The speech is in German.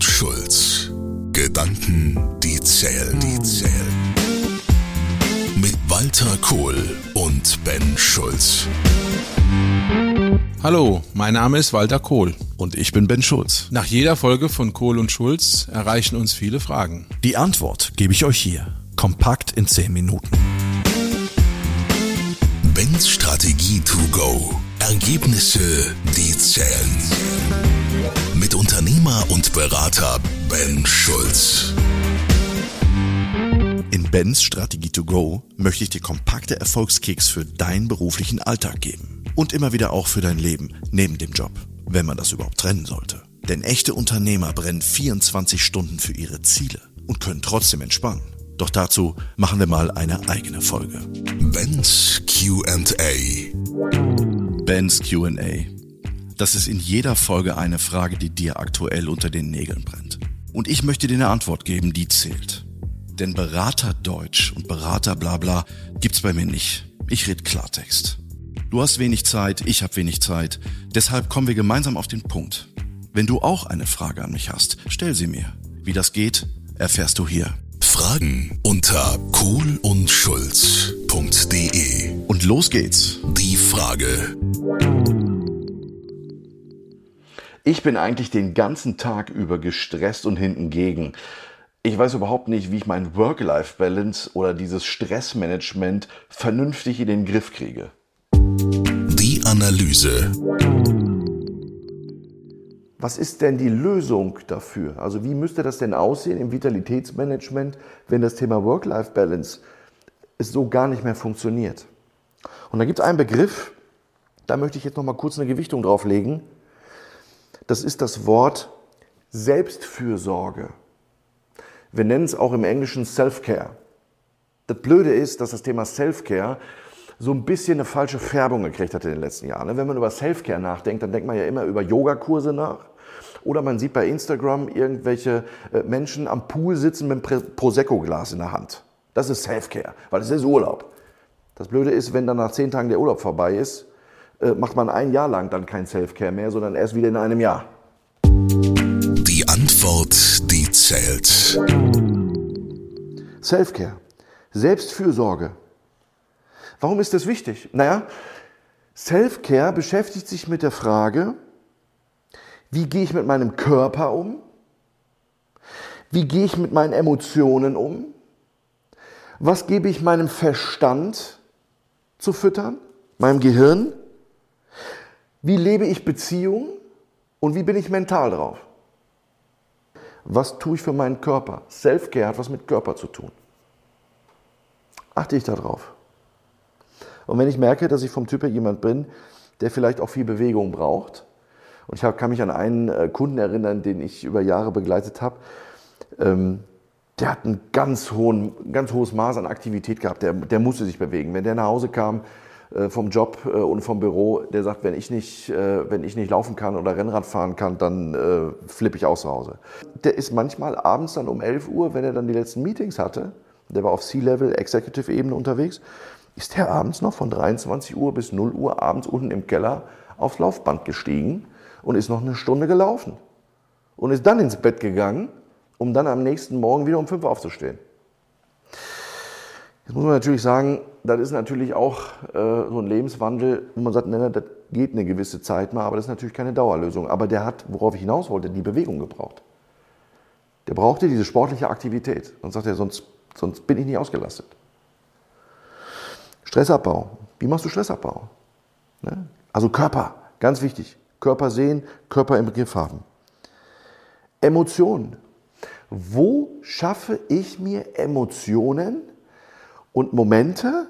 und Schulz. Gedanken, die zählen, die zählen. Mit Walter Kohl und Ben Schulz. Hallo, mein Name ist Walter Kohl. Und ich bin Ben Schulz. Nach jeder Folge von Kohl und Schulz erreichen uns viele Fragen. Die Antwort gebe ich euch hier. Kompakt in 10 Minuten. Bens Strategie to go. Ergebnisse, die zählen. Mit Unternehmer und Berater Ben Schulz. In Bens Strategie to go möchte ich dir kompakte Erfolgskicks für deinen beruflichen Alltag geben. Und immer wieder auch für dein Leben neben dem Job, wenn man das überhaupt trennen sollte. Denn echte Unternehmer brennen 24 Stunden für ihre Ziele und können trotzdem entspannen. Doch dazu machen wir mal eine eigene Folge. Bens QA. Bens QA. Das ist in jeder Folge eine Frage, die dir aktuell unter den Nägeln brennt. Und ich möchte dir eine Antwort geben, die zählt. Denn Berater Deutsch und Berater Blabla gibt's bei mir nicht. Ich red Klartext. Du hast wenig Zeit, ich habe wenig Zeit. Deshalb kommen wir gemeinsam auf den Punkt. Wenn du auch eine Frage an mich hast, stell sie mir. Wie das geht, erfährst du hier. Fragen unter kohlundschulz.de. Und los geht's. Die Frage. Ich bin eigentlich den ganzen Tag über gestresst und hinten gegen. Ich weiß überhaupt nicht, wie ich mein Work-Life-Balance oder dieses Stressmanagement vernünftig in den Griff kriege. Die Analyse. Was ist denn die Lösung dafür? Also wie müsste das denn aussehen im Vitalitätsmanagement, wenn das Thema Work-Life-Balance es so gar nicht mehr funktioniert? Und da gibt es einen Begriff, da möchte ich jetzt noch mal kurz eine Gewichtung drauflegen. Das ist das Wort Selbstfürsorge. Wir nennen es auch im Englischen Self-Care. Das Blöde ist, dass das Thema Self-Care so ein bisschen eine falsche Färbung gekriegt hat in den letzten Jahren. Wenn man über Self-Care nachdenkt, dann denkt man ja immer über Yogakurse nach. Oder man sieht bei Instagram irgendwelche äh, Menschen am Pool sitzen mit einem Prosecco-Glas in der Hand. Das ist Self-Care, weil es ist Urlaub. Das Blöde ist, wenn dann nach zehn Tagen der Urlaub vorbei ist, macht man ein Jahr lang dann kein Self-Care mehr, sondern erst wieder in einem Jahr. Die Antwort, die zählt. Self-Care, Selbstfürsorge. Warum ist das wichtig? Naja, Self-Care beschäftigt sich mit der Frage, wie gehe ich mit meinem Körper um? Wie gehe ich mit meinen Emotionen um? Was gebe ich meinem Verstand zu füttern? Meinem Gehirn? Wie lebe ich Beziehungen? Und wie bin ich mental drauf? Was tue ich für meinen Körper? Self-Care hat was mit Körper zu tun. Achte ich darauf? Und wenn ich merke, dass ich vom Typ her jemand bin, der vielleicht auch viel Bewegung braucht, und ich kann mich an einen äh, Kunden erinnern, den ich über Jahre begleitet habe, ähm, der hat ein ganz, hohen, ganz hohes Maß an Aktivität gehabt, der, der musste sich bewegen. Wenn der nach Hause kam, vom Job äh, und vom Büro, der sagt, wenn ich nicht, wenn ich nicht laufen kann oder Rennrad fahren kann, dann äh, flippe ich aus zu Hause. Der ist manchmal abends dann um 11 Uhr, wenn er dann die letzten Meetings hatte, der war auf C-Level, Executive-Ebene unterwegs, ist der abends noch von 23 Uhr bis 0 Uhr abends unten im Keller aufs Laufband gestiegen und ist noch eine Stunde gelaufen. Und ist dann ins Bett gegangen, um dann am nächsten Morgen wieder um 5 Uhr aufzustehen. Jetzt muss man natürlich sagen, das ist natürlich auch äh, so ein Lebenswandel, wo man sagt, nein, das geht eine gewisse Zeit mal, aber das ist natürlich keine Dauerlösung. Aber der hat, worauf ich hinaus wollte, die Bewegung gebraucht. Der brauchte diese sportliche Aktivität. Sonst sagt er, sonst, sonst bin ich nicht ausgelastet. Stressabbau. Wie machst du Stressabbau? Ne? Also Körper, ganz wichtig. Körper sehen, Körper im Begriff haben. Emotionen. Wo schaffe ich mir Emotionen und Momente,